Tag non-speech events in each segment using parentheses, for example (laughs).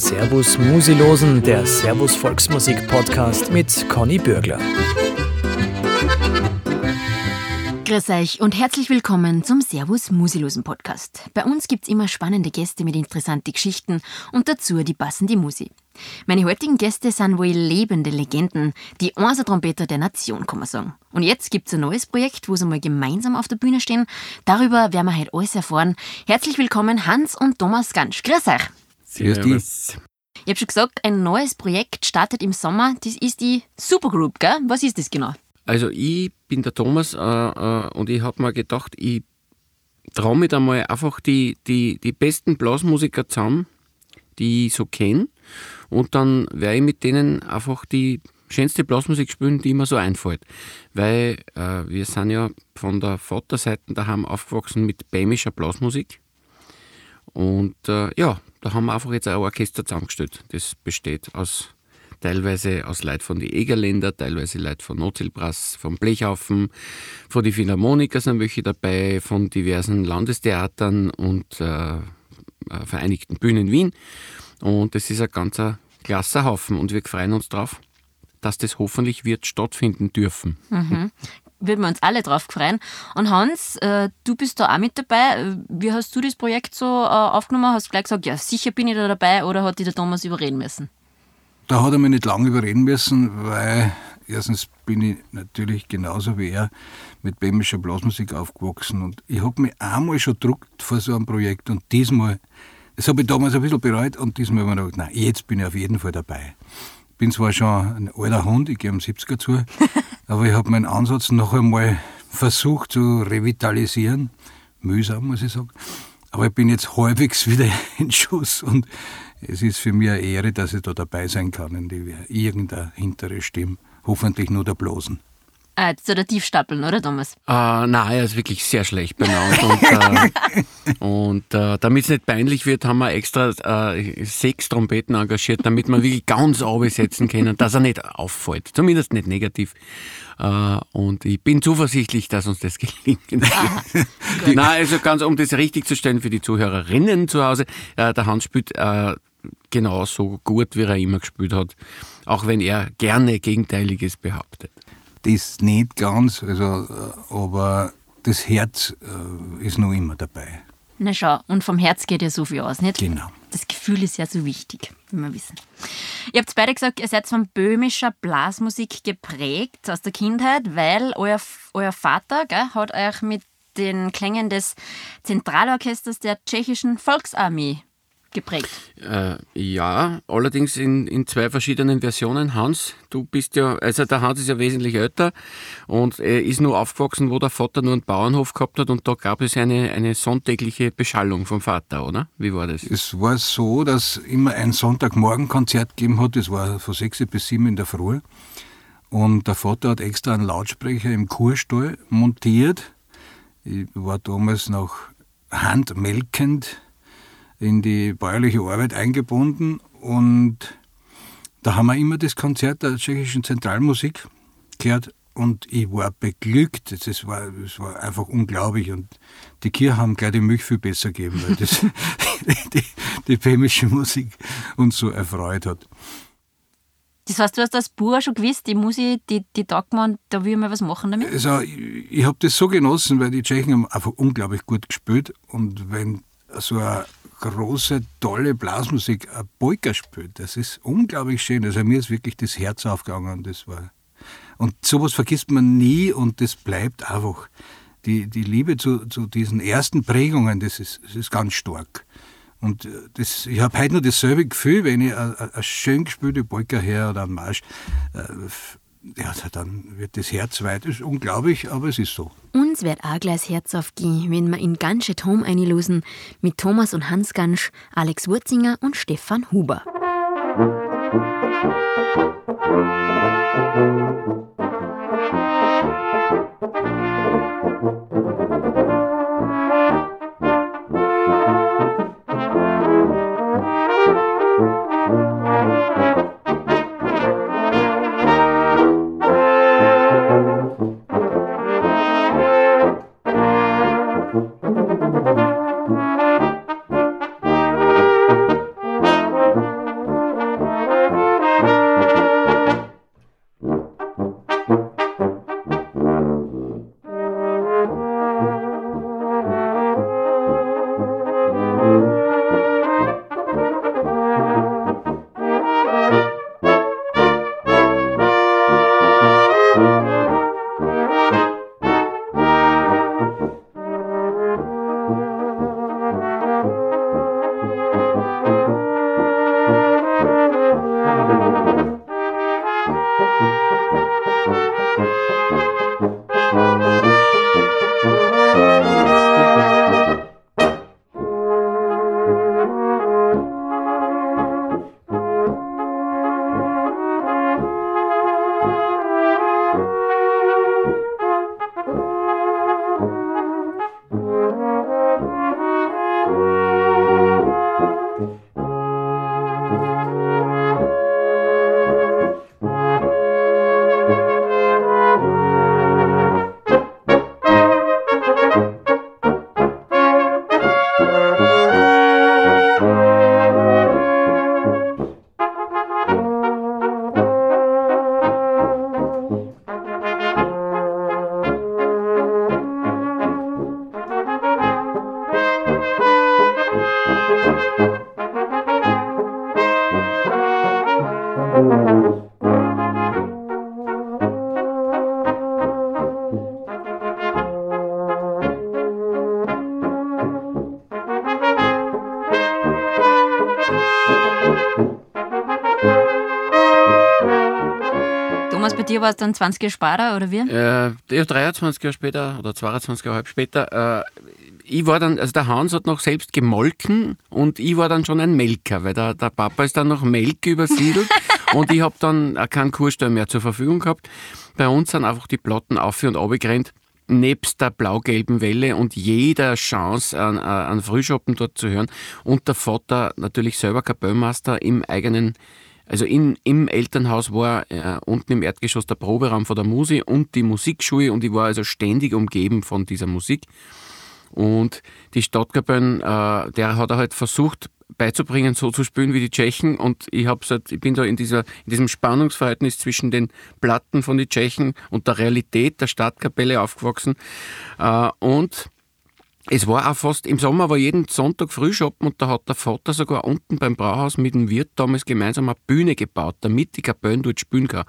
Servus Musilosen, der Servus Volksmusik Podcast mit Conny Bürgler. Grüß euch und herzlich willkommen zum Servus Musilosen Podcast. Bei uns gibt's immer spannende Gäste mit interessanten Geschichten und dazu die passende Musik. Meine heutigen Gäste sind wohl lebende Legenden, die Trompeter der Nation, kann man sagen. Und jetzt gibt's ein neues Projekt, wo sie mal gemeinsam auf der Bühne stehen. Darüber werden wir heute alles erfahren. Herzlich willkommen Hans und Thomas Gansch. Grüß euch. Servus. Ich habe schon gesagt, ein neues Projekt startet im Sommer. Das ist die Supergroup, gell? Was ist das genau? Also ich bin der Thomas äh, äh, und ich habe mir gedacht, ich traue mich einmal einfach die, die, die besten Blasmusiker zusammen, die ich so kenne. Und dann werde ich mit denen einfach die schönste Blasmusik spielen, die mir so einfällt. Weil äh, wir sind ja von der Vaterseite daheim aufgewachsen mit bämischer Blasmusik. Und äh, ja, da haben wir einfach jetzt ein Orchester zusammengestellt. Das besteht aus teilweise aus Leuten von den Egerländer, teilweise Leute von Notzelbrass, vom Blechhaufen, von den Philharmonikern sind welche dabei, von diversen Landestheatern und äh, äh Vereinigten Bühnen Wien. Und das ist ein ganzer klasse Haufen und wir freuen uns darauf, dass das hoffentlich wird stattfinden dürfen. Mhm würden wir uns alle drauf freuen. Und Hans, äh, du bist da auch mit dabei. Wie hast du das Projekt so äh, aufgenommen? Hast du gleich gesagt, ja, sicher bin ich da dabei oder hat dich der Thomas überreden müssen? Da hat er mich nicht lange überreden müssen, weil erstens bin ich natürlich genauso wie er mit bämischer Blasmusik aufgewachsen und ich habe mich einmal schon gedruckt vor so einem Projekt und diesmal, das habe ich damals ein bisschen bereut und diesmal habe ich mir gedacht, nein, jetzt bin ich auf jeden Fall dabei bin zwar schon ein alter Hund, ich gehe um 70er zu, (laughs) aber ich habe meinen Ansatz noch einmal versucht zu revitalisieren. Mühsam, muss ich sagen. Aber ich bin jetzt halbwegs wieder (laughs) in Schuss und es ist für mich eine Ehre, dass ich da dabei sein kann in die irgendeine hintere Stimme. Hoffentlich nur der Blosen. Ah, zu der Tiefstapeln, oder Thomas? Äh, nein, er ist wirklich sehr schlecht benannt. und, äh, (laughs) und äh, damit es nicht peinlich wird, haben wir extra äh, sechs Trompeten engagiert, damit wir wirklich ganz setzen können, dass er nicht auffällt. Zumindest nicht negativ. Äh, und ich bin zuversichtlich, dass uns das (laughs) gelingen wird. (laughs) nein, also ganz, um das richtig zu stellen für die Zuhörerinnen zu Hause, äh, der Hans spielt genauso gut, wie er immer gespielt hat, auch wenn er gerne Gegenteiliges behauptet das nicht ganz, also, äh, aber das Herz äh, ist noch immer dabei. Na schau, und vom Herz geht ja so viel aus, nicht? Genau. Das Gefühl ist ja so wichtig, wie wir wissen. Ihr habt beide gesagt, ihr seid von böhmischer Blasmusik geprägt aus der Kindheit, weil euer, euer Vater gell, hat euch mit den Klängen des Zentralorchesters der tschechischen Volksarmee geprägt. Äh, ja, allerdings in, in zwei verschiedenen Versionen. Hans, du bist ja, also der Hans ist ja wesentlich älter und er ist nur aufgewachsen, wo der Vater nur einen Bauernhof gehabt hat und da gab es eine, eine sonntägliche Beschallung vom Vater, oder? Wie war das? Es war so, dass immer ein Sonntagmorgenkonzert gegeben hat, das war von 6 bis 7 in der Früh. Und der Vater hat extra einen Lautsprecher im Kurstall montiert. Ich war damals noch handmelkend in die bäuerliche Arbeit eingebunden und da haben wir immer das Konzert der tschechischen Zentralmusik gehört und ich war beglückt. Das war, das war einfach unglaublich und die Kirche haben gleich die Milch viel besser gegeben, weil das (laughs) die, die böhmische Musik uns so erfreut hat. Das heißt, du hast als Bauer schon gewusst, die Musik, die, die taugt man, da will ich mal was machen damit? Also, ich, ich habe das so genossen, weil die Tschechen haben einfach unglaublich gut gespielt und wenn so eine große, tolle Blasmusik eine Polka spielt. Das ist unglaublich schön. Also mir ist wirklich das Herz aufgegangen. Das war und sowas vergisst man nie und das bleibt einfach. Die, die Liebe zu, zu diesen ersten Prägungen, das ist, das ist ganz stark. Und äh, das, ich habe heute noch dasselbe Gefühl, wenn ich eine, eine schön gespielte Polka her oder einen Marsch äh, ja, dann wird das Herz weit. Ist unglaublich, aber es ist so. Uns wird auch gleich das Herz aufgehen, wenn wir in Gansche Tom einlosen mit Thomas und Hans Gansch, Alex Wurzinger und Stefan Huber. Musik dir war es dann 20 Jahre später, oder wie? Äh, ja, 23 Jahre später oder 22 Jahre später. Äh, ich war dann, also der Hans hat noch selbst gemolken und ich war dann schon ein Melker, weil der, der Papa ist dann noch Melk übersiedelt (laughs) und ich habe dann keinen Kurstall mehr zur Verfügung gehabt. Bei uns sind einfach die Platten auf und abgerannt nebst der blau-gelben Welle und jeder Chance an, an Frühschoppen dort zu hören. Und der Vater natürlich selber Kapellmeister im eigenen, also in, im Elternhaus war äh, unten im Erdgeschoss der Proberaum von der Musi und die Musikschule und ich war also ständig umgeben von dieser Musik. Und die Stadtkapellen, äh, der hat er halt versucht beizubringen, so zu spielen wie die Tschechen. Und ich, halt, ich bin da in, dieser, in diesem Spannungsverhältnis zwischen den Platten von den Tschechen und der Realität der Stadtkapelle aufgewachsen. Äh, und es war auch fast, im Sommer war jeden Sonntag Frühschoppen und da hat der Vater sogar unten beim Brauhaus mit dem Wirt damals gemeinsam eine Bühne gebaut, damit die Kapellen dort spielen kann.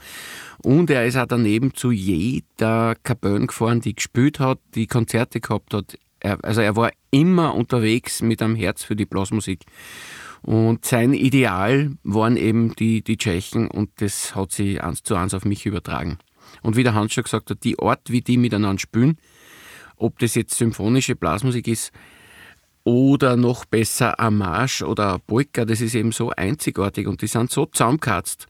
Und er ist auch daneben zu jeder Kapelle gefahren, die gespielt hat, die Konzerte gehabt hat er, also er war immer unterwegs mit einem Herz für die Blasmusik. Und sein Ideal waren eben die, die Tschechen und das hat sich eins zu eins auf mich übertragen. Und wie der Hans schon gesagt hat, die Art, wie die miteinander spielen, ob das jetzt symphonische Blasmusik ist oder noch besser ein Marsch oder ein Polka, das ist eben so einzigartig und die sind so zusammengekratzt.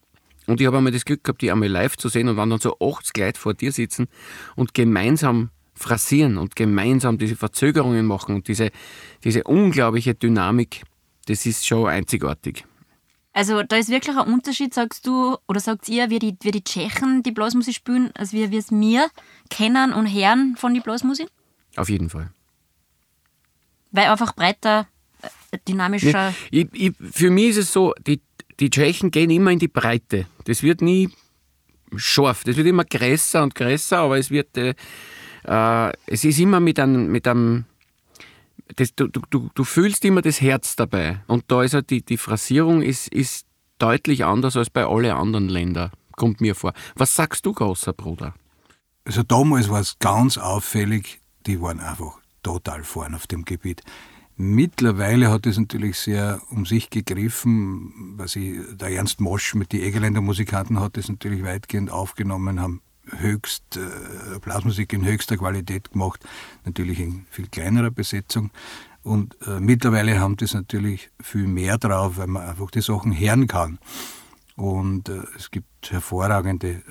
Und ich habe einmal das Glück gehabt, die einmal live zu sehen und wenn dann so 80 Leute vor dir sitzen und gemeinsam phrasieren und gemeinsam diese Verzögerungen machen und diese, diese unglaubliche Dynamik, das ist schon einzigartig. Also da ist wirklich ein Unterschied, sagst du, oder sagt ihr, wie die, wie die Tschechen die Blasmusik spielen, als wir es mir kennen und hören von der Blasmusik? Auf jeden Fall. Weil einfach breiter, äh, dynamischer... Nee, ich, ich, für mich ist es so, die, die Tschechen gehen immer in die Breite. Das wird nie scharf, das wird immer größer und größer, aber es wird... Äh, äh, es ist immer mit einem, mit einem das, du, du, du fühlst immer das Herz dabei. Und da ist halt die, die Phrasierung ist, ist deutlich anders als bei allen anderen Ländern, kommt mir vor. Was sagst du, großer Bruder? Also damals war es ganz auffällig, die waren einfach total vorn auf dem Gebiet. Mittlerweile hat es natürlich sehr um sich gegriffen, was ich, der Ernst Mosch mit den Egerländer Musikanten hat es natürlich weitgehend aufgenommen, haben höchst, äh, Blasmusik in höchster Qualität gemacht, natürlich in viel kleinerer Besetzung. Und äh, mittlerweile haben das natürlich viel mehr drauf, weil man einfach die Sachen hören kann. Und äh, es gibt hervorragende äh,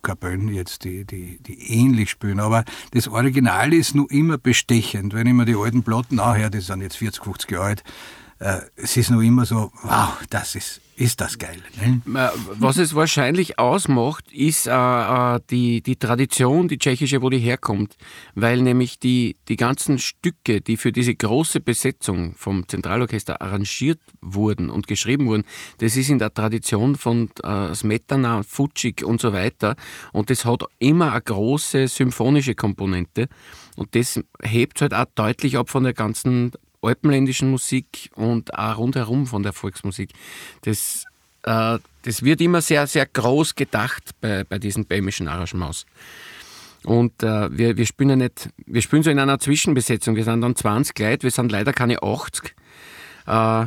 Kapellen jetzt, die, die, die ähnlich spielen. Aber das Original ist nur immer bestechend. Wenn ich mir die alten Platten anhöre, die sind jetzt 40, 50 Jahre alt, es ist nur immer so, wow, das ist ist das geil. Ne? Was es wahrscheinlich ausmacht, ist äh, äh, die, die Tradition, die tschechische, wo die herkommt. Weil nämlich die, die ganzen Stücke, die für diese große Besetzung vom Zentralorchester arrangiert wurden und geschrieben wurden, das ist in der Tradition von äh, Smetana, Futschik und so weiter. Und das hat immer eine große symphonische Komponente. Und das hebt halt auch deutlich ab von der ganzen alpenländischen Musik und auch rundherum von der Volksmusik. Das, äh, das wird immer sehr, sehr groß gedacht bei, bei diesen bämischen Arrangements. Und äh, wir, wir spielen ja nicht, wir spielen so in einer Zwischenbesetzung. Wir sind dann 20 Leute, wir sind leider keine 80, äh,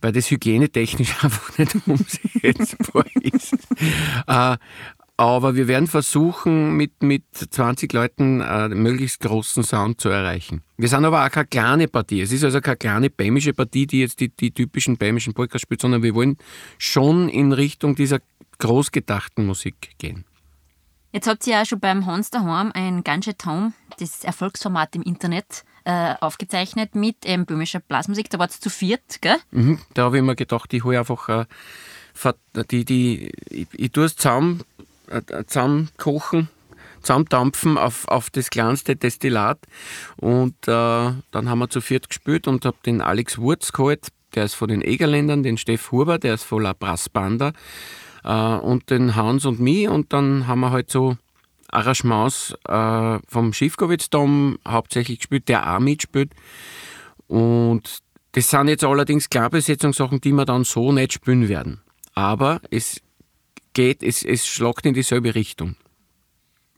weil das hygienetechnisch (laughs) einfach nicht umsetzbar ist. äh, aber wir werden versuchen, mit, mit 20 Leuten äh, möglichst großen Sound zu erreichen. Wir sind aber auch keine kleine Partie. Es ist also keine kleine bämische Partie, die jetzt die, die typischen bämischen Polkas spielt, sondern wir wollen schon in Richtung dieser großgedachten Musik gehen. Jetzt habt ihr ja schon beim Hans daheim ein ganze Tom, das Erfolgsformat im Internet, äh, aufgezeichnet mit ähm, böhmischer Blasmusik. Da war es zu viert, gell? Mhm, da habe ich mir gedacht, ich hole einfach äh, die, die, ich, ich tue es zusammen zusammenkochen, zusammendampfen auf, auf das kleinste Destillat. Und äh, dann haben wir zu viert gespielt und habe den Alex Wurz geholt, der ist von den Egerländern, den Steff Huber, der ist von La Brassbanda äh, und den Hans und mich. Und dann haben wir halt so Arrangements äh, vom Schiffkowitz-Dom hauptsächlich gespielt, der auch mitspielt. Und das sind jetzt allerdings Klarbesetzungssachen, die wir dann so nicht spielen werden. Aber es geht, es, es schlagt in dieselbe Richtung.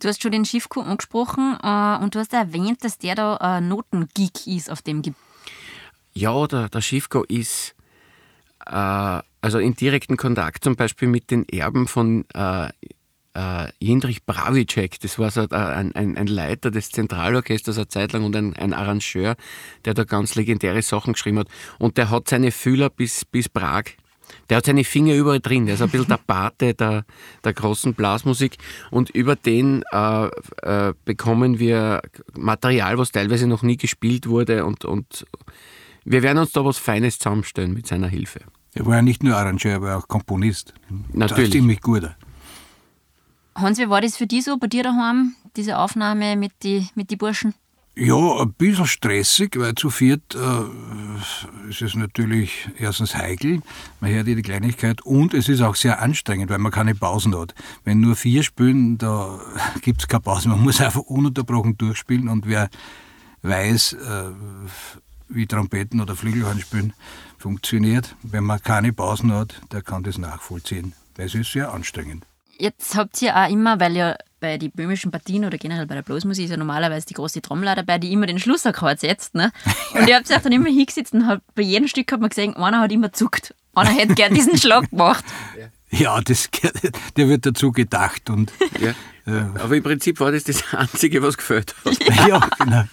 Du hast schon den Schiffko angesprochen äh, und du hast erwähnt, dass der da äh, Notengeek ist auf dem Gebiet. Ja, der, der Schiffko ist äh, also in direkten Kontakt zum Beispiel mit den Erben von äh, äh, Jindrich Bravicek, das war so ein, ein, ein, Leiter des Zentralorchesters eine Zeit lang und ein, ein, Arrangeur, der da ganz legendäre Sachen geschrieben hat. Und der hat seine Fühler bis, bis Prag. Der hat seine Finger überall drin. Der ist ein bisschen der Pate der, der großen Blasmusik. Und über den äh, äh, bekommen wir Material, was teilweise noch nie gespielt wurde. Und, und wir werden uns da was Feines zusammenstellen mit seiner Hilfe. Er war ja nicht nur Arrangeur, er war auch Komponist. Natürlich. Das ziemlich gut. Hans, wie war das für dich so bei dir daheim, diese Aufnahme mit den mit die Burschen? Ja, ein bisschen stressig, weil zu viert äh, ist es natürlich erstens heikel, man hört jede Kleinigkeit und es ist auch sehr anstrengend, weil man keine Pausen hat. Wenn nur vier spielen, da (laughs) gibt es keine Pause. Man muss einfach ununterbrochen durchspielen und wer weiß, äh, wie Trompeten oder Flügelhorn spielen funktioniert, wenn man keine Pausen hat, der kann das nachvollziehen. Das ist sehr anstrengend. Jetzt habt ihr auch immer, weil ja bei den böhmischen Partien oder generell bei der Bluesmusik ist ja normalerweise die große Trommler dabei, die immer den Schlussakkord setzt. Ne? Und ihr habt sich dann immer hingesetzt und hat, bei jedem Stück hat man gesehen, einer hat immer zuckt. Einer hätte gern diesen Schlag gemacht. Ja, das, der wird dazu gedacht. Und, ja. äh, Aber im Prinzip war das das Einzige, was gefällt hat. Ja. ja, genau.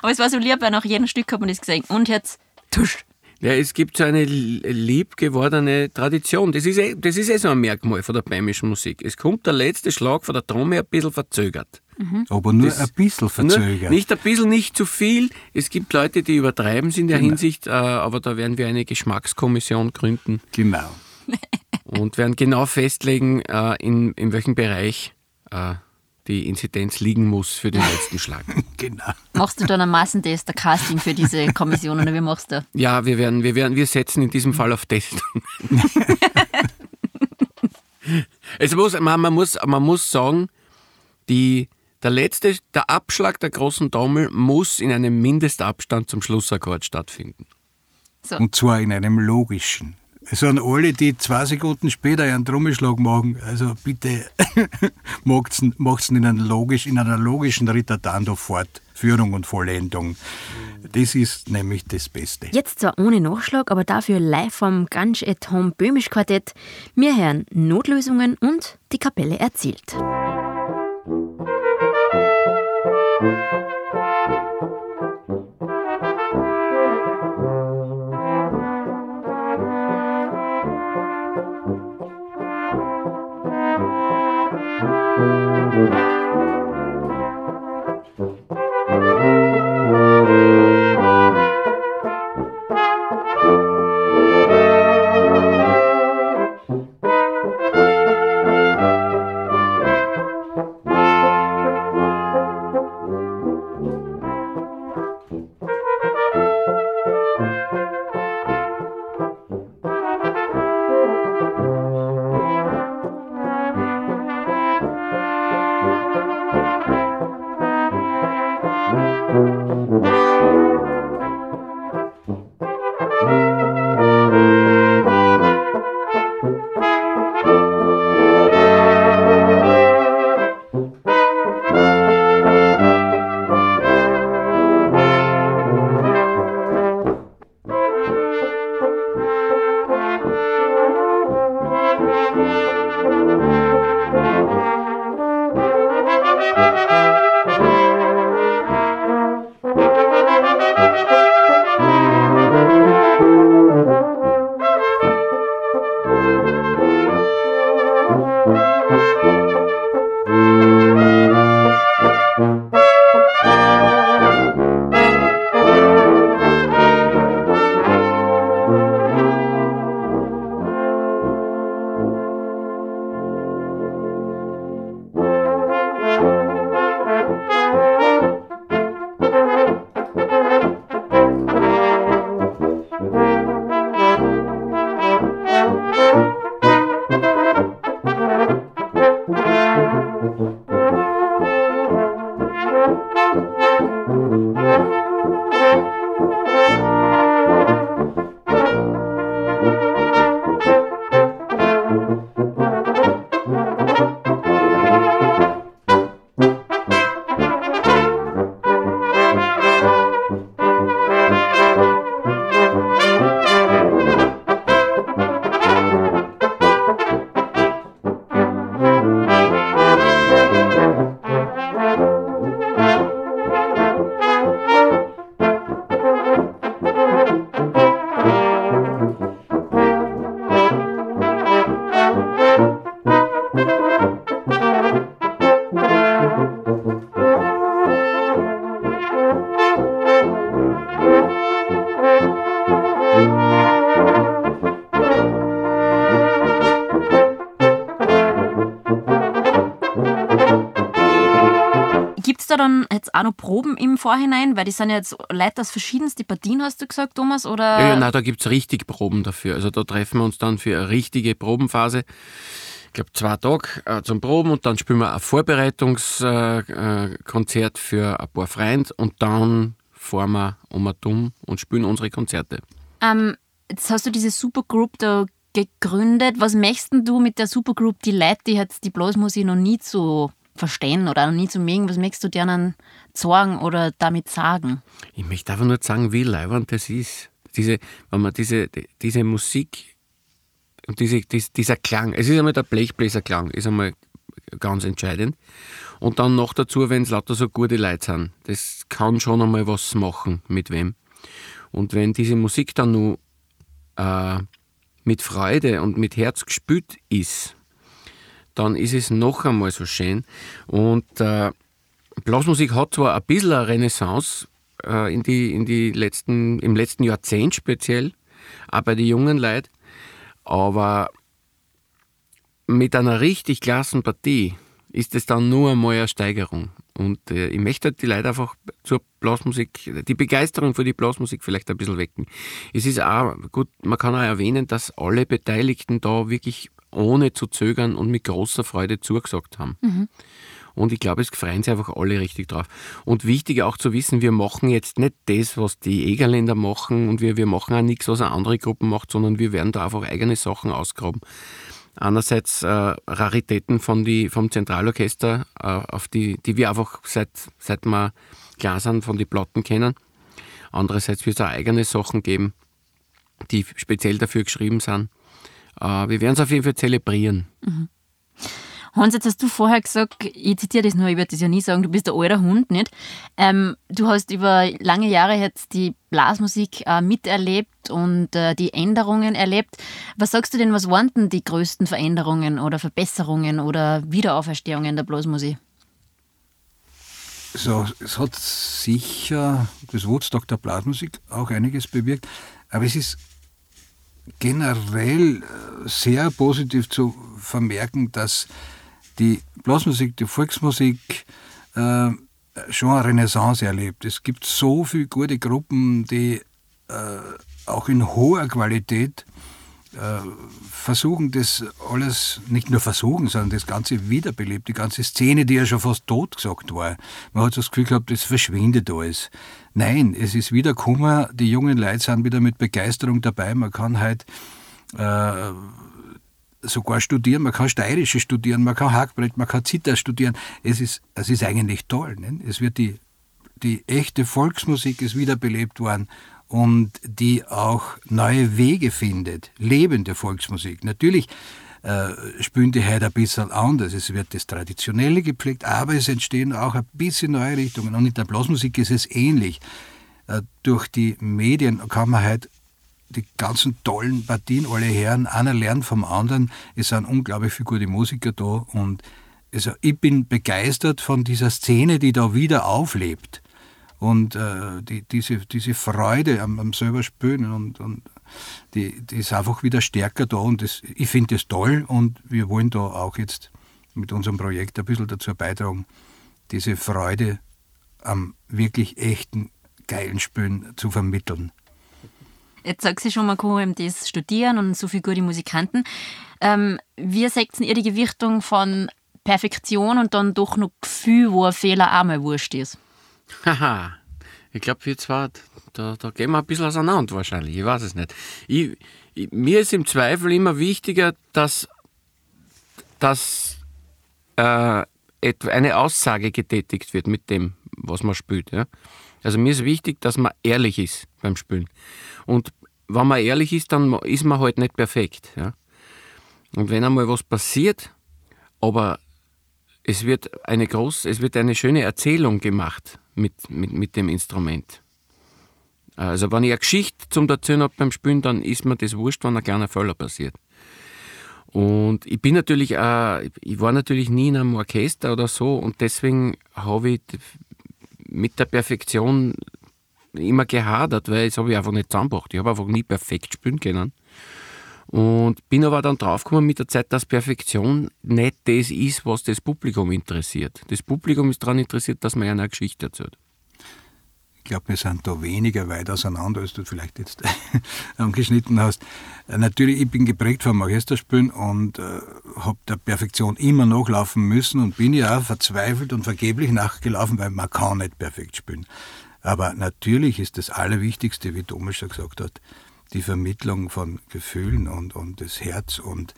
Aber es war so lieb, weil nach jedem Stück hat man das gesehen. Und jetzt, tusch, ja, es gibt so eine lieb gewordene Tradition. Das ist, eh, das ist eh so ein Merkmal von der bäumischen Musik. Es kommt der letzte Schlag von der Trommel ein bisschen verzögert. Mhm. Aber nur das, ein bisschen verzögert. Nicht ein bisschen, nicht zu viel. Es gibt Leute, die übertreiben es in der genau. Hinsicht, äh, aber da werden wir eine Geschmackskommission gründen. Genau. Und werden genau festlegen, äh, in, in welchem Bereich äh, die Inzidenz liegen muss für den (laughs) letzten Schlag. genau. Machst du dann ein Massentest, ein Casting für diese Kommission oder wie machst du? Ja, wir werden, wir werden, wir setzen in diesem Fall auf Testung. (laughs) es muss, man, man, muss, man muss sagen, die, der letzte, der Abschlag der großen Trommel muss in einem Mindestabstand zum Schlussakkord stattfinden. So. Und zwar in einem logischen. Es sind alle, die zwei Sekunden später einen Trommelschlag machen. Also bitte (laughs) macht es in, einer logisch, in einer logischen Rittertando Fortführung und Vollendung. Das ist nämlich das Beste. Jetzt zwar ohne Nachschlag, aber dafür live vom Gansch et Home Böhmisch Quartett. Wir hören Notlösungen und die Kapelle erzählt. Auch noch Proben im Vorhinein? Weil die sind ja jetzt Leute aus verschiedensten Partien, hast du gesagt, Thomas? Oder? Ja, ja nein, da gibt es richtig Proben dafür. Also da treffen wir uns dann für eine richtige Probenphase. Ich glaube, zwei Tage äh, zum Proben und dann spielen wir ein Vorbereitungskonzert äh, äh, für ein paar Freunde und dann fahren wir um ein Dumm und spielen unsere Konzerte. Ähm, jetzt hast du diese Supergroup da gegründet. Was möchtest du mit der Supergroup, die Leute, die jetzt die Blasmusik noch nie so verstehen oder nie zu mögen, was möchtest du denen sagen oder damit sagen? Ich möchte einfach nur sagen, wie leibend das ist. Diese, wenn man diese, diese Musik und diese, dieser Klang, es ist einmal der Blechbläserklang, ist einmal ganz entscheidend. Und dann noch dazu, wenn es lauter so gute Leute sind. Das kann schon einmal was machen, mit wem. Und wenn diese Musik dann nur äh, mit Freude und mit Herz gespürt ist, dann ist es noch einmal so schön. Und äh, Blasmusik hat zwar ein bisschen eine Renaissance äh, in die, in die letzten, im letzten Jahrzehnt speziell, auch bei den jungen Leuten, aber mit einer richtig klassen Partie ist es dann nur einmal eine Steigerung. Und äh, ich möchte die Leute einfach zur Blasmusik, die Begeisterung für die Blasmusik vielleicht ein bisschen wecken. Es ist auch gut, man kann auch erwähnen, dass alle Beteiligten da wirklich ohne zu zögern und mit großer Freude zugesagt haben. Mhm. Und ich glaube, es freuen sich einfach alle richtig drauf. Und wichtig auch zu wissen, wir machen jetzt nicht das, was die Egerländer machen und wir, wir machen auch nichts, was eine andere Gruppe macht, sondern wir werden da einfach eigene Sachen ausgraben. Einerseits äh, Raritäten von die, vom Zentralorchester, äh, auf die, die wir einfach seit, seit wir klar sind, von den Platten kennen. Andererseits wird es auch eigene Sachen geben, die speziell dafür geschrieben sind. Äh, wir werden es auf jeden Fall zelebrieren. Mhm. Hans, jetzt hast du vorher gesagt, ich zitiere das nur, ich werde das ja nie sagen, du bist der alter Hund, nicht? Ähm, du hast über lange Jahre jetzt die Blasmusik äh, miterlebt und äh, die Änderungen erlebt. Was sagst du denn, was waren denn die größten Veränderungen oder Verbesserungen oder Wiederauferstehungen der Blasmusik? So, es hat sicher das Woodstock der Blasmusik auch einiges bewirkt, aber es ist generell äh, sehr positiv zu vermerken, dass die Blasmusik, die Volksmusik äh, schon eine Renaissance erlebt. Es gibt so viele gute Gruppen, die äh, auch in hoher Qualität äh, versuchen, das alles, nicht nur versuchen, sondern das Ganze wiederbelebt. Die ganze Szene, die ja schon fast tot gesagt war. Man hat das Gefühl gehabt, es verschwindet alles. Nein, es ist wieder Kummer, die jungen Leute sind wieder mit Begeisterung dabei. Man kann halt äh, sogar studieren, man kann Steirische studieren, man kann Hackbrett, man kann Zither studieren. Es ist, es ist eigentlich toll. Ne? Es wird die, die echte Volksmusik ist wiederbelebt worden und die auch neue Wege findet, lebende Volksmusik. Natürlich äh, spielen die heute ein bisschen anders. Es wird das Traditionelle gepflegt, aber es entstehen auch ein bisschen neue Richtungen. Und in der Blasmusik ist es ähnlich. Äh, durch die Medien kann man heute die ganzen tollen Partien alle hören. Einer lernt vom anderen. Es sind unglaublich viele gute Musiker da und also ich bin begeistert von dieser Szene, die da wieder auflebt. Und äh, die, diese, diese Freude am, am selber Spielen und, und die, die ist einfach wieder stärker da und das, ich finde das toll und wir wollen da auch jetzt mit unserem Projekt ein bisschen dazu beitragen, diese Freude am wirklich echten, geilen Spielen zu vermitteln. Jetzt sagst du schon, man kann das studieren und so viele gute Musikanten. Ähm, wie seht ihr die Gewichtung von Perfektion und dann doch noch Gefühl, wo ein Fehler auch mal wurscht ist? Haha, ich glaube, wir zwei, da, da gehen wir ein bisschen auseinander wahrscheinlich. Ich weiß es nicht. Ich, ich, mir ist im Zweifel immer wichtiger, dass, dass äh, eine Aussage getätigt wird mit dem, was man spielt. Ja? Also mir ist wichtig, dass man ehrlich ist beim Spielen. Und wenn man ehrlich ist, dann ist man halt nicht perfekt. Ja? Und wenn einmal was passiert, aber es wird eine groß, es wird eine schöne Erzählung gemacht mit, mit, mit dem Instrument. Also wenn ich eine Geschichte zum Erzählen habe beim Spielen, dann ist mir das wurscht, wenn ein kleiner Fehler passiert. Und ich bin natürlich, äh, ich war natürlich nie in einem Orchester oder so und deswegen habe ich mit der Perfektion immer gehadert, weil das habe ich einfach nicht zusammengebracht. Ich habe einfach nie perfekt spielen können. Und bin aber dann draufgekommen mit der Zeit, dass Perfektion nicht das ist, was das Publikum interessiert. Das Publikum ist daran interessiert, dass man eine Geschichte erzählt. Ich glaube, wir sind da weniger weit auseinander, als du vielleicht jetzt (laughs) angeschnitten hast. Natürlich, ich bin geprägt vom Orchesterspielen und äh, habe der Perfektion immer nachlaufen müssen und bin ja auch verzweifelt und vergeblich nachgelaufen, weil man kann nicht perfekt spielen. Aber natürlich ist das Allerwichtigste, wie Thomas schon gesagt hat, die Vermittlung von Gefühlen und, und das Herz und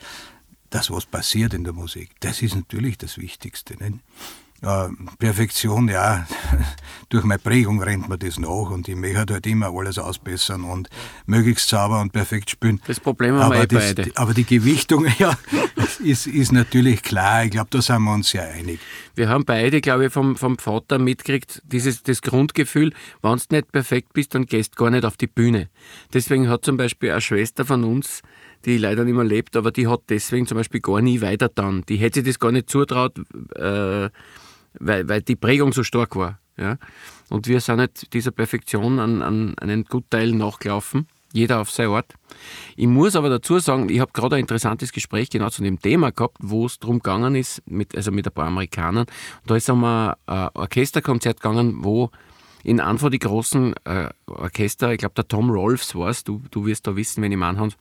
das, was passiert in der Musik. Das ist natürlich das Wichtigste. Nicht? Äh, Perfektion, ja, (laughs) durch meine Prägung rennt mir das nach und ich möchte halt immer alles ausbessern und möglichst sauber und perfekt spielen. Das Problem haben aber wir eh das, beide. Aber die Gewichtung, (laughs) ja, ist, ist natürlich klar. Ich glaube, da sind wir uns ja einig. Wir haben beide, glaube ich, vom, vom Vater mitgekriegt, dieses, das Grundgefühl, wenn du nicht perfekt bist, dann gehst du gar nicht auf die Bühne. Deswegen hat zum Beispiel eine Schwester von uns, die leider nicht mehr lebt, aber die hat deswegen zum Beispiel gar nie weiter dann. Die hätte sich das gar nicht zutraut, äh, weil, weil die Prägung so stark war. Ja? Und wir sind nicht dieser Perfektion an, an einen Gutteil nachgelaufen, jeder auf seine Art. Ich muss aber dazu sagen, ich habe gerade ein interessantes Gespräch genau zu dem Thema gehabt, wo es darum gegangen ist, mit, also mit ein paar Amerikanern. Da ist einmal ein Orchesterkonzert gegangen, wo in von den großen äh, Orchester, ich glaube der Tom Rolfs war es, du, du wirst da wissen, wenn ich meinen habe.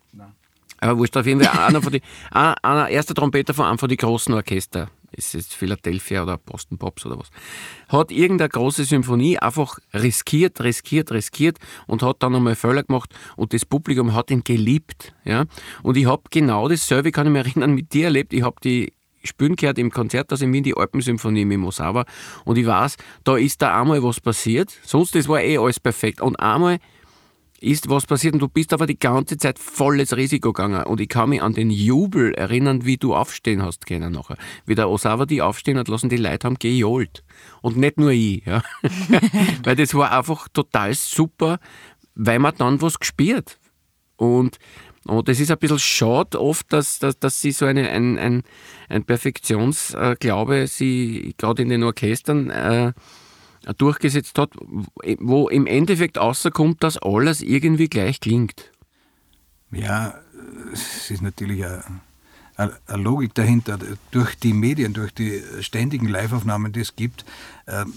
Aber wurscht, auf jeden Fall einer von die, (laughs) einer, erster Trompeter von einem von den großen Orchester ist es Philadelphia oder Boston Pops oder was, hat irgendeine große Symphonie einfach riskiert, riskiert, riskiert und hat dann einmal Fehler gemacht und das Publikum hat ihn geliebt. Ja? Und ich habe genau dasselbe, kann ich mich erinnern, mit dir erlebt. Ich habe die Spielen gehört im Konzert, dass in Wien die Alpensymphonie mit Mosawa und ich weiß, da ist da einmal was passiert, sonst das war eh alles perfekt und einmal ist was passiert und du bist aber die ganze Zeit volles Risiko gegangen. Und ich kann mich an den Jubel erinnern, wie du aufstehen hast können nachher. Wie der Osawa die aufstehen hat lassen, die Leute haben gejohlt. Und nicht nur ich. Ja. (laughs) weil das war einfach total super, weil man dann was gespürt. Und, und das ist ein bisschen schade oft, dass, dass, dass sie so eine, ein, ein, ein Perfektionsglaube, sie gerade in den Orchestern, äh, durchgesetzt hat, wo im Endeffekt rauskommt, dass alles irgendwie gleich klingt. Ja, es ist natürlich eine, eine Logik dahinter. Durch die Medien, durch die ständigen Liveaufnahmen, die es gibt, ähm,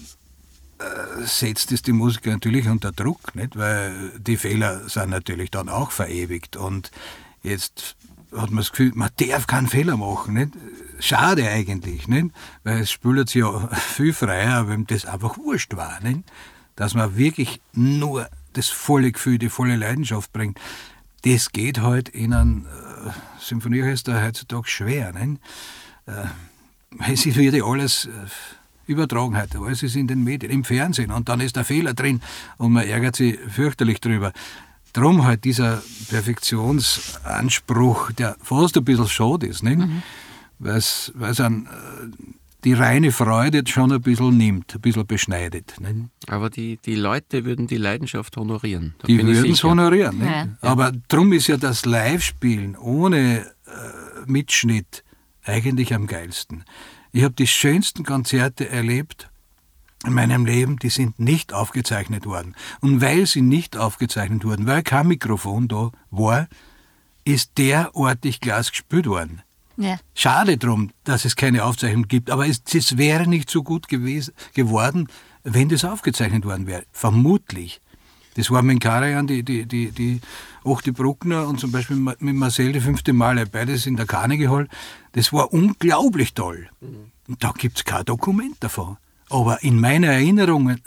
äh, setzt es die Musiker natürlich unter Druck, nicht? weil die Fehler sind natürlich dann auch verewigt. Und jetzt hat man das Gefühl, man darf keinen Fehler machen. Nicht? Schade eigentlich, nicht? weil es spült ja viel freier, wenn das einfach wurscht war. Nicht? Dass man wirklich nur das volle Gefühl, die volle Leidenschaft bringt. Das geht halt in einem äh, Symphonieorchester heutzutage schwer. Äh, es wird ja alles äh, übertragen heute, alles ist in den Medien, im Fernsehen und dann ist der Fehler drin und man ärgert sich fürchterlich drüber. Drum halt dieser Perfektionsanspruch, der fast ein bisschen schade ist, nicht? Mhm. Weil es an äh, die reine Freude jetzt schon ein bisschen nimmt, ein bisschen beschneidet. Nicht? Aber die, die Leute würden die Leidenschaft honorieren. die würden es honorieren. Ja. Aber drum ist ja das Live-Spielen ohne äh, Mitschnitt eigentlich am geilsten. Ich habe die schönsten Konzerte erlebt, in meinem Leben, die sind nicht aufgezeichnet worden. Und weil sie nicht aufgezeichnet wurden, weil kein Mikrofon da war, ist derartig Glas gespült worden. Ja. Schade drum, dass es keine Aufzeichnung gibt, aber es, es wäre nicht so gut gewesen, geworden, wenn das aufgezeichnet worden wäre. Vermutlich. Das war mit Karajan, die, die, die, die Ochte Bruckner und zum Beispiel mit Marcel die fünfte Male, beides in der Carnegie Hall. Das war unglaublich toll. Mhm. Und da gibt es kein Dokument davon. Aber in meiner Erinnerung, äh,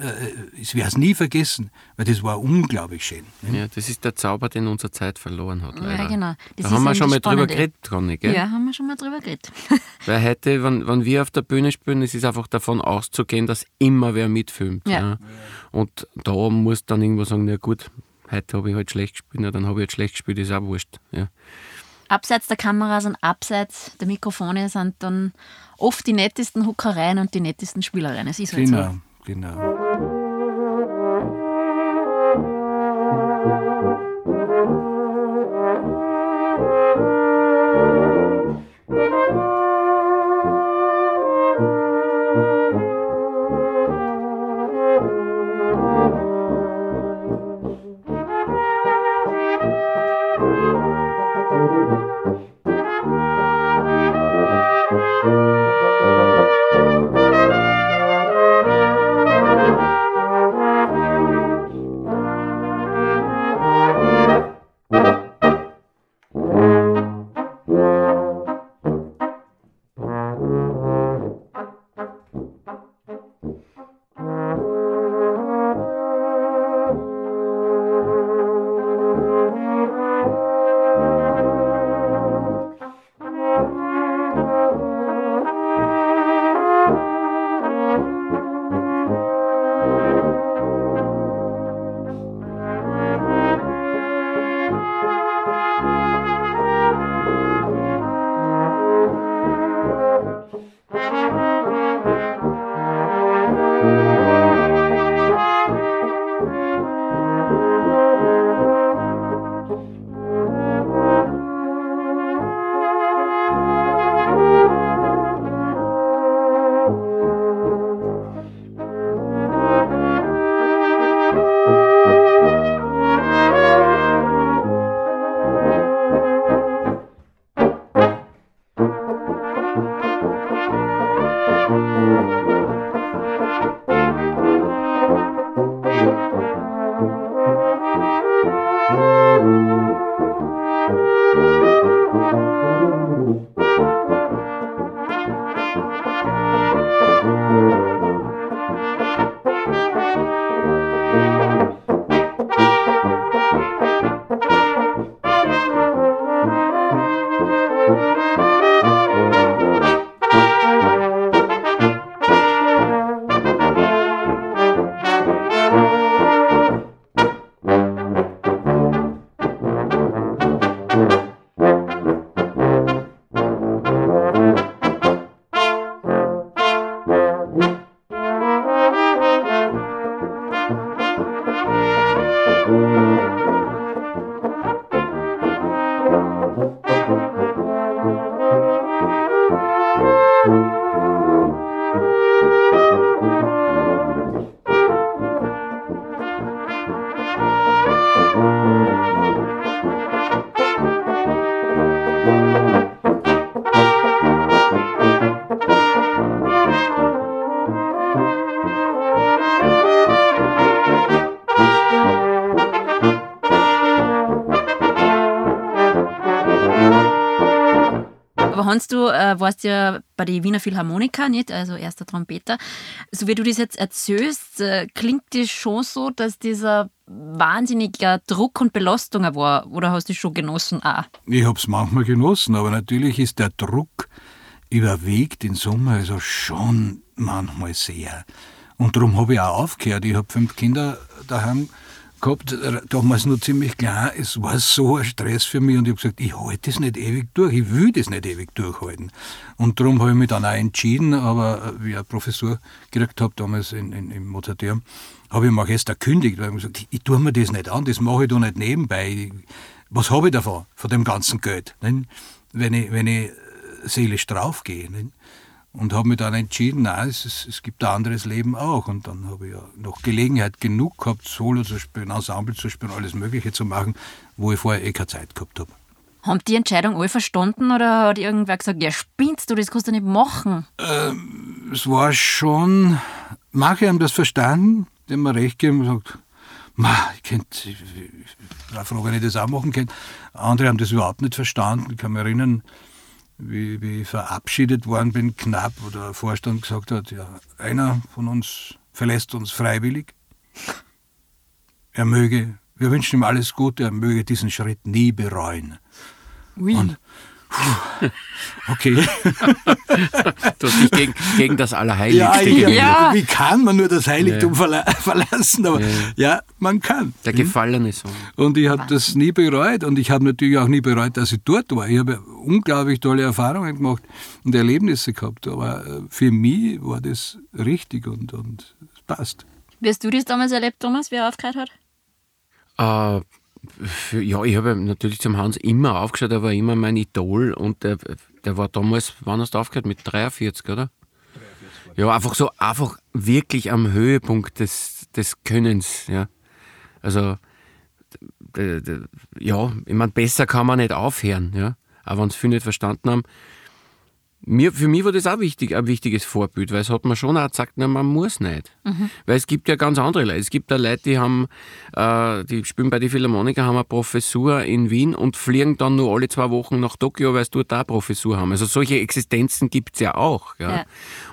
ich werde es nie vergessen, weil das war unglaublich schön. Ne? Ja, das ist der Zauber, den unsere Zeit verloren hat. Leider. Ja, genau. Das da haben wir schon mal drüber geredet, Conny, gell? Ja, haben wir schon mal drüber geredet. (laughs) weil heute, wenn, wenn wir auf der Bühne spielen, ist es einfach davon auszugehen, dass immer wer mitfilmt. Ja. ja. Und da muss dann irgendwo sagen, na gut, heute habe ich halt schlecht gespielt, na, dann habe ich halt schlecht gespielt, ist auch wurscht. Ja. Abseits der Kameras und abseits der Mikrofone sind dann oft die nettesten Huckereien und die nettesten Spielereien. Es ist halt genau, so. genau. Thank warst ja bei den Wiener Philharmoniker, nicht? Also erster Trompeter. So wie du das jetzt erzählst, äh, klingt das schon so, dass dieser wahnsinniger Druck und Belastung war. Oder hast du es schon genossen auch? Ich habe es manchmal genossen, aber natürlich ist der Druck überwiegt in Summe also schon manchmal sehr. Und darum habe ich auch aufgehört. Ich habe fünf Kinder daheim gehabt, äh, damals noch ziemlich klar, es war so ein Stress für mich und ich habe gesagt, ich halte das nicht ewig durch, ich will das nicht ewig durchhalten. Und darum habe ich mich dann auch entschieden, aber äh, wie ich eine Professur gekriegt habe, damals in, in, im Mozarteum, habe ich im Orchester gekündigt, weil ich gesagt ich, ich tue mir das nicht an, das mache ich doch nicht nebenbei. Was habe ich davon, von dem ganzen Geld, nicht? wenn ich, wenn ich seelisch draufgehe? Nicht? Und habe mich dann entschieden, nein, es, es, es, gibt ein anderes Leben auch. Und dann habe ich ja noch Gelegenheit genug gehabt, Solo zu spielen, Ensemble zu spielen, alles Mögliche zu machen, wo ich vorher eh keine Zeit gehabt habe. Haben die Entscheidung alle verstanden oder hat irgendwer gesagt, ja, spinnst du, das kannst du nicht machen? Ähm, es war schon, manche haben das verstanden, die haben mir recht gegeben und gesagt, Ma, ich könnte, ich war froh, wenn ich das auch machen könnte. Andere haben das überhaupt nicht verstanden. Ich kann mich erinnern, wie, wie ich verabschiedet worden bin, knapp, wo der Vorstand gesagt hat, ja, einer von uns verlässt uns freiwillig. Er möge, wir wünschen ihm alles Gute, er möge diesen Schritt nie bereuen. Ui. Und (laughs) Okay. du hast dich gegen, gegen das Allerheiligste ja, ja. Wie kann man nur das Heiligtum ja. verlassen? Aber ja. ja. man kann. Der gefallene Sohn. Und ich habe das nie bereut und ich habe natürlich auch nie bereut, dass ich dort war. Ich habe unglaublich tolle Erfahrungen gemacht und Erlebnisse gehabt. Aber äh, für mich war das richtig und, und es passt. Wie hast du das damals erlebt, Thomas, wie er aufgehört hat? Uh, für, ja, ich habe natürlich zum Hans immer aufgeschaut, er war immer mein Idol und der, der war damals, wann hast du aufgehört? Mit 43, oder? 43 ja, einfach so, einfach wirklich am Höhepunkt des, des Könnens, ja. Also, ja, ich meine, besser kann man nicht aufhören, ja. Aber wenn es viele nicht verstanden haben, mir, für mich war das auch wichtig, ein wichtiges Vorbild, weil es hat mir schon auch gesagt, na, man muss nicht. Mhm. Weil es gibt ja ganz andere Leute. Es gibt da Leute, die haben, äh, die spielen bei den Philharmoniker, haben eine Professur in Wien und fliegen dann nur alle zwei Wochen nach Tokio, weil sie dort auch eine Professur haben. Also solche Existenzen gibt es ja auch. Ja? ja?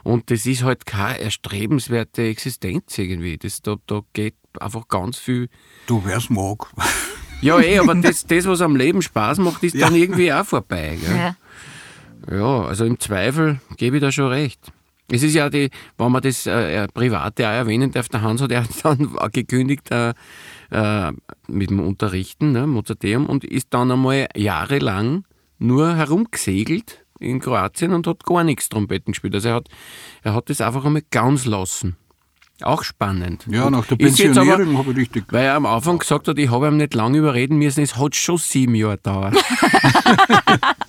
Und das ist halt keine erstrebenswerte Existenz irgendwie. Das, da, da geht einfach ganz viel. Du, es mag. Ja, eh, aber (laughs) das, das, was am Leben Spaß macht, ist ja. dann irgendwie auch vorbei. Gell? Ja. Ja, also im Zweifel gebe ich da schon recht. Es ist ja die, wenn man das äh, Private auch erwähnen darf, der Hans hat ja (laughs) dann gekündigt äh, äh, mit dem Unterrichten, ne, Mozarteum, und ist dann einmal jahrelang nur herumgesegelt in Kroatien und hat gar nichts Trompeten gespielt. Also er hat, er hat das einfach einmal ganz lassen. Auch spannend. Ja, nach der Pensionierung habe ich richtig. Weil er am Anfang gesagt hat, ich habe ihm nicht lange überreden müssen, es hat schon sieben Jahre gedauert. (laughs)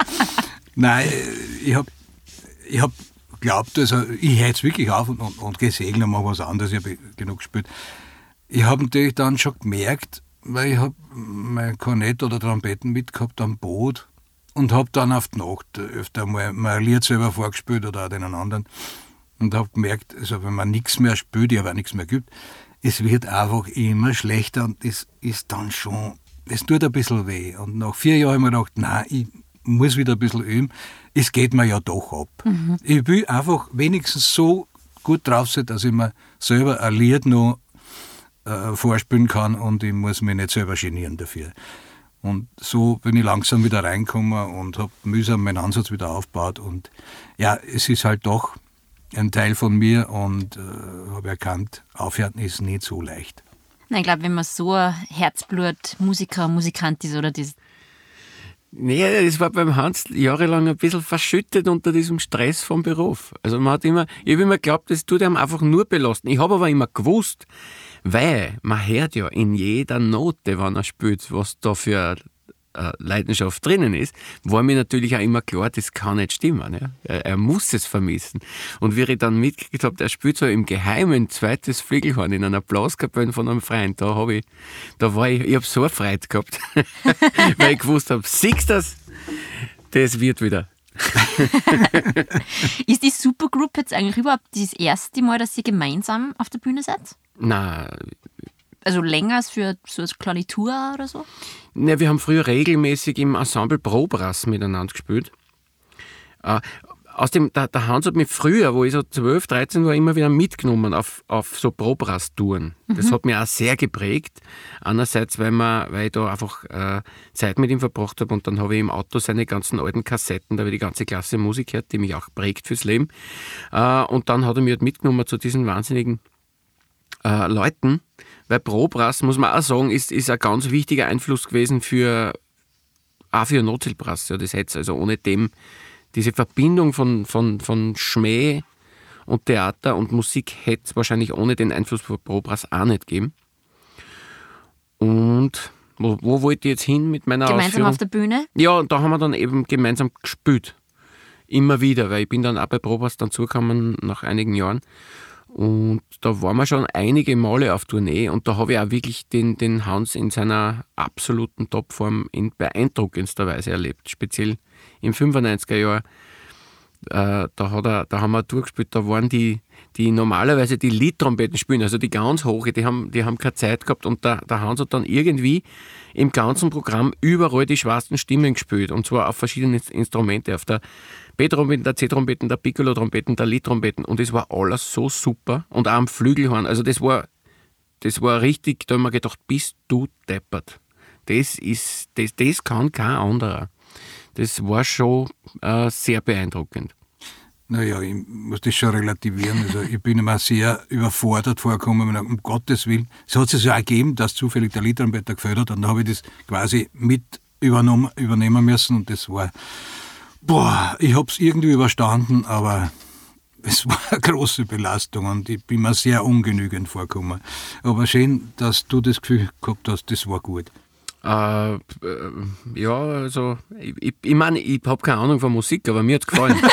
(laughs) Nein, ich habe ich hab geglaubt, also ich höre jetzt wirklich auf und, und, und gehe segeln und mache was anderes, ich habe genug gespielt. Ich habe natürlich dann schon gemerkt, weil ich habe mein Kornett oder Trompeten mitgehabt am Boot und habe dann auf die Nacht öfter mal mein Lied selber vorgespielt oder auch den anderen und habe gemerkt, also wenn man nichts mehr spielt, ja, aber nichts mehr gibt, es wird einfach immer schlechter und das ist dann schon, es tut ein bisschen weh. Und nach vier Jahren habe ich mir gedacht, nein, ich muss wieder ein bisschen üben. Es geht mir ja doch ab. Mhm. Ich will einfach wenigstens so gut drauf sein, dass ich mir selber ein Lied noch äh, vorspielen kann und ich muss mich nicht selber genieren dafür. Und so bin ich langsam wieder reingekommen und habe mühsam meinen Ansatz wieder aufgebaut. Und ja, es ist halt doch ein Teil von mir und äh, habe erkannt, aufhören ist nicht so leicht. Ich glaube, wenn man so ein Herzblut Musiker, Musikant ist oder das. Nee, das war beim Hans jahrelang ein bisschen verschüttet unter diesem Stress vom Beruf. Also man hat immer, ich habe immer geglaubt, das tut einem einfach nur belasten. Ich habe aber immer gewusst, weil man hört ja in jeder Note, wenn er spielt, was da für Leidenschaft drinnen ist, war mir natürlich auch immer klar, das kann nicht stimmen. Ja? Er, er, muss es vermissen. Und wie ich dann mitgekriegt habe, er spielt so im Geheimen zweites Flügelhorn in einer Blaskapelle von einem Freund, da habe ich, da war ich, ich habe so eine Freude gehabt, (laughs) weil ich gewusst habe, siehst du das? Das wird wieder. (laughs) ist die Supergroup jetzt eigentlich überhaupt das erste Mal, dass ihr gemeinsam auf der Bühne seid? Nein, also länger als für so eine kleine Tour oder so? Ne, wir haben früher regelmäßig im Ensemble Probrass miteinander gespielt. Äh, aus dem, der, der, Hans hat mich früher, wo ich so 12, 13 war, immer wieder mitgenommen auf, auf so Probrass-Touren. Das mhm. hat mich auch sehr geprägt. Einerseits, weil, man, weil ich da einfach äh, Zeit mit ihm verbracht habe und dann habe ich im Auto seine ganzen alten Kassetten, da habe ich die ganze Klasse Musik gehört, die mich auch prägt fürs Leben. Äh, und dann hat er mich halt mitgenommen zu diesen wahnsinnigen äh, Leuten, weil Probrass, muss man auch sagen, ist, ist ein ganz wichtiger Einfluss gewesen für, auch für Notzelbrass, ja, das hätte also ohne dem, diese Verbindung von, von, von Schmäh und Theater und Musik hätte es wahrscheinlich ohne den Einfluss von Probrass auch nicht geben. Und wo, wo wollte ich jetzt hin mit meiner Gemeinsam Ausführung? auf der Bühne? Ja, und da haben wir dann eben gemeinsam gespielt. Immer wieder, weil ich bin dann auch bei Probrass dann zugekommen nach einigen Jahren. Und da waren wir schon einige Male auf Tournee und da habe ich auch wirklich den, den Hans in seiner absoluten Topform in beeindruckendster Weise erlebt. Speziell im 95er Jahr. Äh, da, hat er, da haben wir durchgespielt, da waren die, die normalerweise die Liedtrompeten spielen, also die ganz hohe, die haben, die haben keine Zeit gehabt und der, der Hans hat dann irgendwie im ganzen Programm überall die schwarzen Stimmen gespielt und zwar auf verschiedene Instrumente, auf der B-Trompeten, der C-Trompeten, der Piccolo-Trompeten, der Lied-Trompeten und es war alles so super und auch am Flügelhorn. Also das war, das war richtig, da haben wir gedacht, bist du deppert. Das ist, das, das kann kein anderer. Das war schon äh, sehr beeindruckend. Naja, ich muss das schon relativieren. Also ich bin immer sehr überfordert vorgekommen, um Gottes Willen. Es hat sich so ergeben, dass zufällig der Liedtrompeter gefördert und dann habe ich das quasi mit übernommen, übernehmen müssen und das war Boah, ich habe es irgendwie überstanden, aber es war eine große Belastung und ich bin mir sehr ungenügend vorgekommen. Aber schön, dass du das Gefühl gehabt hast, das war gut. Äh, äh ja, also ich, meine, ich, ich habe keine Ahnung von Musik, aber mir hat es gefallen. (laughs)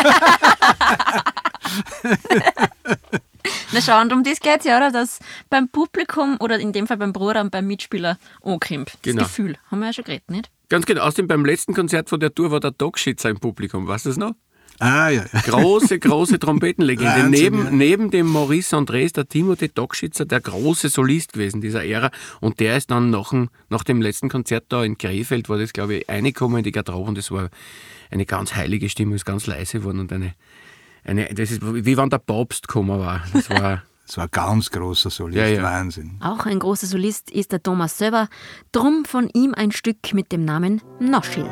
(laughs) Na schau, und um das geht es ja, oder? Dass beim Publikum oder in dem Fall beim Bruder und beim Mitspieler ankommt. Das genau. Gefühl, haben wir ja schon geredet, nicht? Ganz genau. Außerdem beim letzten Konzert von der Tour war der Dogschitzer im Publikum. Weißt du das noch? Ah, ja. Große, große Trompetenlegende. (laughs) Wahnsinn, neben, ja. neben dem Maurice André ist der Timothy Dogschitzer der große Solist gewesen dieser Ära. Und der ist dann nach dem, nach dem letzten Konzert da in Krefeld, war das, glaube ich, reingekommen in die Garderobe und das war eine ganz heilige Stimme, ist ganz leise geworden und eine, eine das ist wie wenn der Papst gekommen war. Das war Das war ein ganz großer Solist, ja, ja. Wahnsinn. Auch ein großer Solist ist der Thomas Söber, drum von ihm ein Stück mit dem Namen Noschil.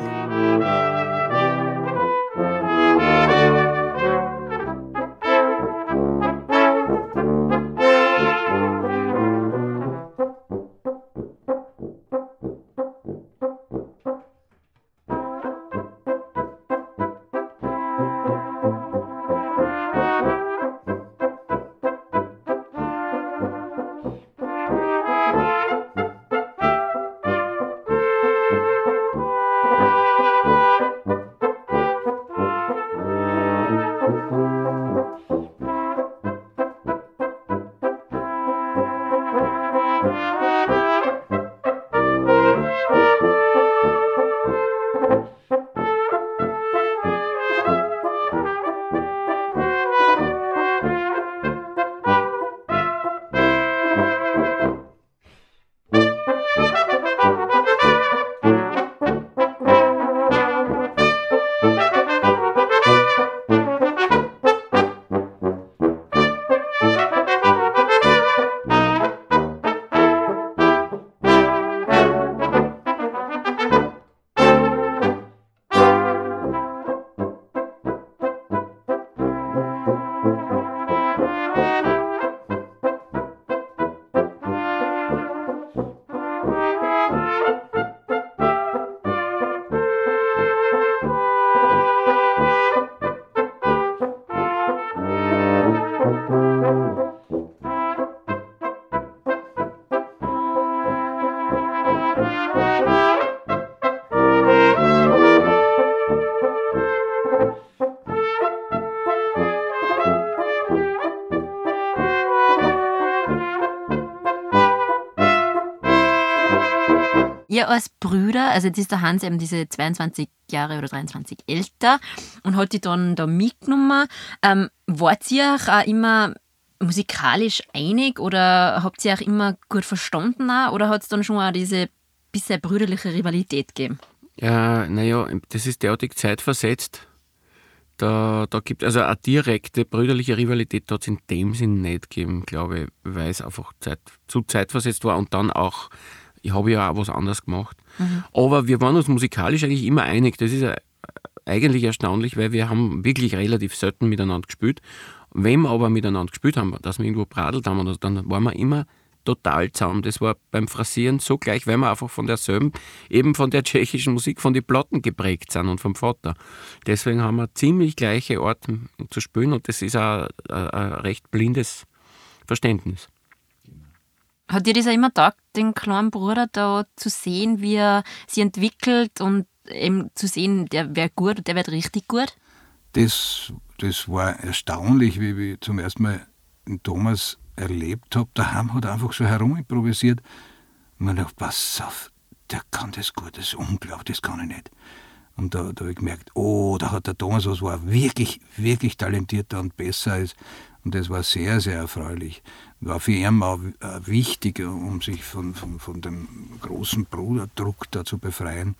Ihr als Brüder, also jetzt ist der Hans eben diese 22 Jahre oder 23 älter und hat die dann da mitgenommen. Ähm, wart ihr auch immer musikalisch einig oder habt ihr auch immer gut verstanden auch, oder hat es dann schon auch diese bisher brüderliche Rivalität gegeben? Ja, naja, das ist derartig zeitversetzt. Da, da gibt also eine direkte brüderliche Rivalität hat es in dem Sinn nicht gegeben, glaube ich, weil es einfach Zeit, zu zeitversetzt war und dann auch ich habe ja auch was anderes gemacht. Mhm. Aber wir waren uns musikalisch eigentlich immer einig. Das ist eigentlich erstaunlich, weil wir haben wirklich relativ selten miteinander gespielt. Wenn wir aber miteinander gespielt haben, dass wir irgendwo bradelt haben, dann waren wir immer total zusammen. Das war beim Phrasieren so gleich, weil wir einfach von derselben, eben von der (laughs) tschechischen Musik, von den Platten geprägt sind und vom Vater. Deswegen haben wir ziemlich gleiche Orte zu spielen und das ist auch ein, ein recht blindes Verständnis. Hat dir das auch immer taugt, den kleinen Bruder da zu sehen, wie er sich entwickelt und eben zu sehen, der wäre gut und der wird richtig gut? Das, das war erstaunlich, wie ich zum ersten Mal den Thomas erlebt habe. Daheim hat er einfach so herumimprovisiert. Und man dachte, pass auf, der kann das gut, das ist unglaublich, das kann ich nicht. Und da, da habe ich gemerkt, oh, da hat der Thomas was, war wirklich, wirklich talentierter und besser ist. Und das war sehr, sehr erfreulich. War für ihn auch äh, wichtig, um sich von, von, von dem großen Bruderdruck da zu befreien.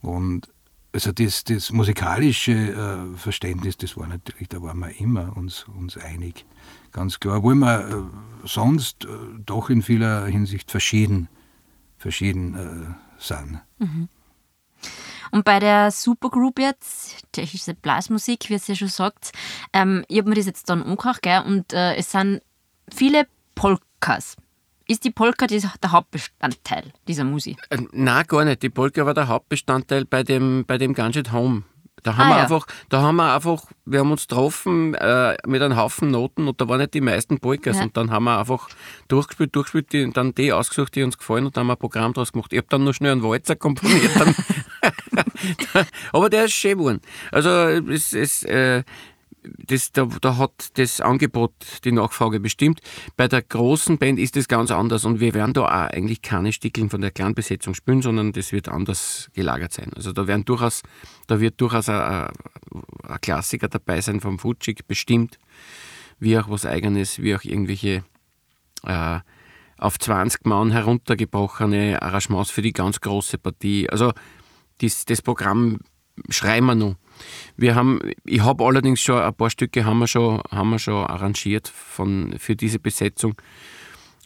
Und also das, das musikalische äh, Verständnis, das war natürlich, da waren wir immer uns, uns einig. Ganz klar, obwohl wir äh, sonst doch in vieler Hinsicht verschieden, verschieden sind. Mhm. Und bei der Supergroup jetzt, tschechische Blasmusik, wie es ja schon sagt, ähm, ich habe mir das jetzt dann angehört, gell, und äh, es sind viele Polkas. Ist die Polka der Hauptbestandteil dieser Musik? Äh, nein, gar nicht. Die Polka war der Hauptbestandteil bei dem, bei dem Ganget Home. Da haben, ah, wir ja. einfach, da haben wir einfach, wir haben uns getroffen äh, mit einem Haufen Noten und da waren nicht die meisten Polkas ja. und dann haben wir einfach durchgespielt, durchgespielt die, und dann die ausgesucht, die uns gefallen und dann haben wir ein Programm draus gemacht. Ich habe dann noch schnell einen Walzer komponiert. (laughs) (laughs) Aber der ist schön geworden. Also es, es, äh, das, da, da, hat das Angebot die Nachfrage bestimmt. Bei der großen Band ist das ganz anders und wir werden da auch eigentlich keine Stickeln von der Kleinbesetzung spielen, sondern das wird anders gelagert sein. Also da werden durchaus, da wird durchaus ein, ein Klassiker dabei sein vom Futschik, bestimmt, wie auch was Eigenes, wie auch irgendwelche äh, auf 20 Mann heruntergebrochene Arrangements für die ganz große Partie. Also das, das Programm schreiben wir noch. Wir haben, ich habe allerdings schon ein paar Stücke haben wir schon, haben wir schon arrangiert von, für diese Besetzung.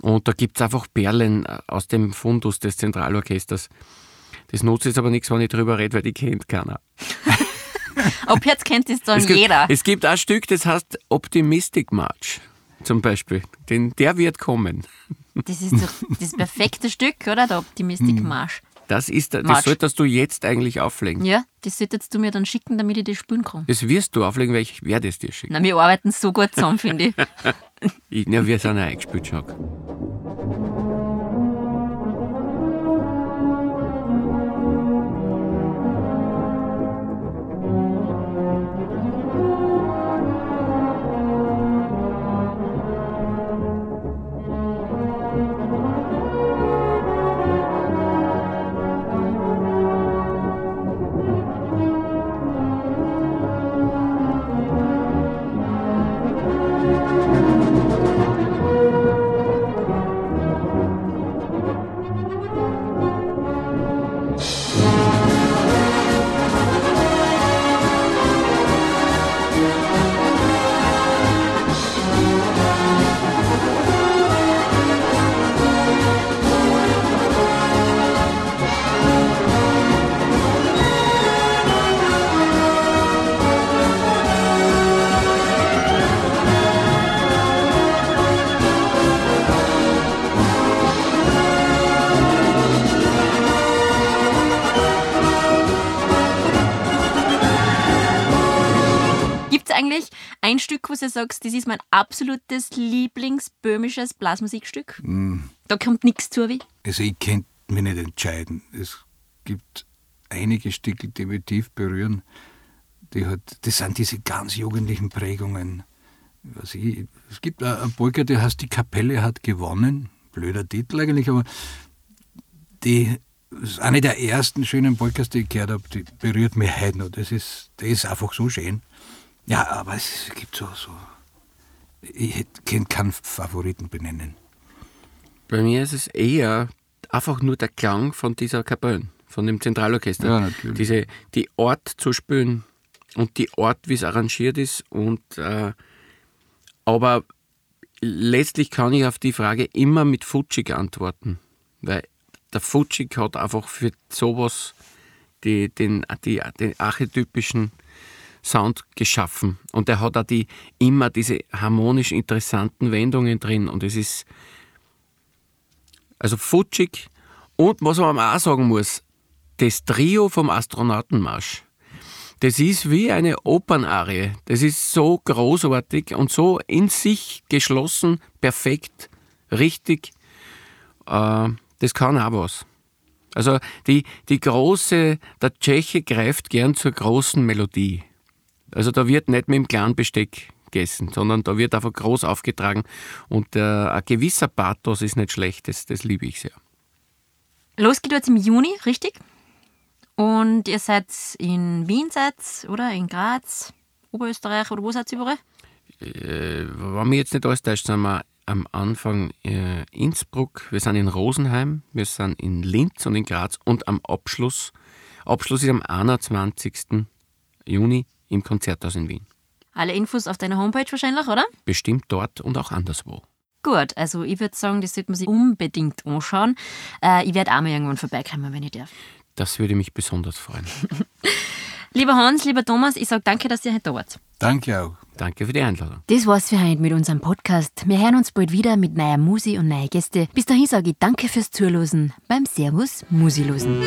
Und da gibt es einfach Perlen aus dem Fundus des Zentralorchesters. Das nutzt jetzt aber nichts, wenn ich darüber rede, weil die kennt keiner. (laughs) Ob jetzt kennt es dann es gibt, jeder. Es gibt ein Stück, das heißt Optimistic March zum Beispiel. Den, der wird kommen. Das ist doch das perfekte Stück, oder? Der Optimistic hm. Das, ist, das solltest du jetzt eigentlich auflegen. Ja, das solltest du mir dann schicken, damit ich das spielen kann. Das wirst du auflegen, weil ich werde es dir schicken. Na, wir arbeiten so gut zusammen, finde ich. (laughs) ich. Ja, wir sind ja eingespielt, schon. Ein Stück, wo du sagst, das ist mein absolutes Lieblingsböhmisches Blasmusikstück? Mm. Da kommt nichts zu wie? Also ich könnte mich nicht entscheiden. Es gibt einige Stücke, die mich tief berühren. Die hat, das sind diese ganz jugendlichen Prägungen. Was ich, es gibt eine Polka, die heißt Die Kapelle hat gewonnen. Blöder Titel eigentlich, aber die ist eine der ersten schönen Polkas, die ich gehört habe. Die berührt mich heute noch. Das ist, das ist einfach so schön. Ja, aber es gibt so, so ich kann keinen Favoriten benennen. Bei mir ist es eher einfach nur der Klang von dieser Kapelle, von dem Zentralorchester. Ja, natürlich. Diese, die Art zu spielen und die Art, wie es arrangiert ist. Und, äh, aber letztlich kann ich auf die Frage immer mit Futschig antworten, weil der Futschig hat einfach für sowas die, den, die, den archetypischen Sound geschaffen. Und er hat auch die, immer diese harmonisch interessanten Wendungen drin. Und es ist also futschig. Und was man auch sagen muss, das Trio vom Astronautenmarsch, das ist wie eine Opernarie. Das ist so großartig und so in sich geschlossen, perfekt, richtig. Äh, das kann auch was. Also die, die große, der Tscheche greift gern zur großen Melodie. Also da wird nicht mit dem kleinen Besteck gegessen, sondern da wird einfach groß aufgetragen und äh, ein gewisser Pathos ist nicht schlecht, das, das liebe ich sehr. Los geht jetzt im Juni, richtig? Und ihr seid in Wien, seid, oder? In Graz, Oberösterreich oder wo seid ihr überall? Äh, wenn mich jetzt nicht alles täuscht, sind wir am Anfang äh, Innsbruck, wir sind in Rosenheim, wir sind in Linz und in Graz und am Abschluss, Abschluss ist am 21. Juni im Konzerthaus in Wien. Alle Infos auf deiner Homepage wahrscheinlich, oder? Bestimmt dort und auch anderswo. Gut, also ich würde sagen, das sollte man sich unbedingt anschauen. Äh, ich werde auch mal irgendwann vorbeikommen, wenn ich darf. Das würde mich besonders freuen. (laughs) lieber Hans, lieber Thomas, ich sage danke, dass ihr heute da wart. Danke auch. Danke für die Einladung. Das war's für heute mit unserem Podcast. Wir hören uns bald wieder mit neuer Musi und neuen Gäste. Bis dahin sage ich danke fürs Zuhören beim Servus Musilosen.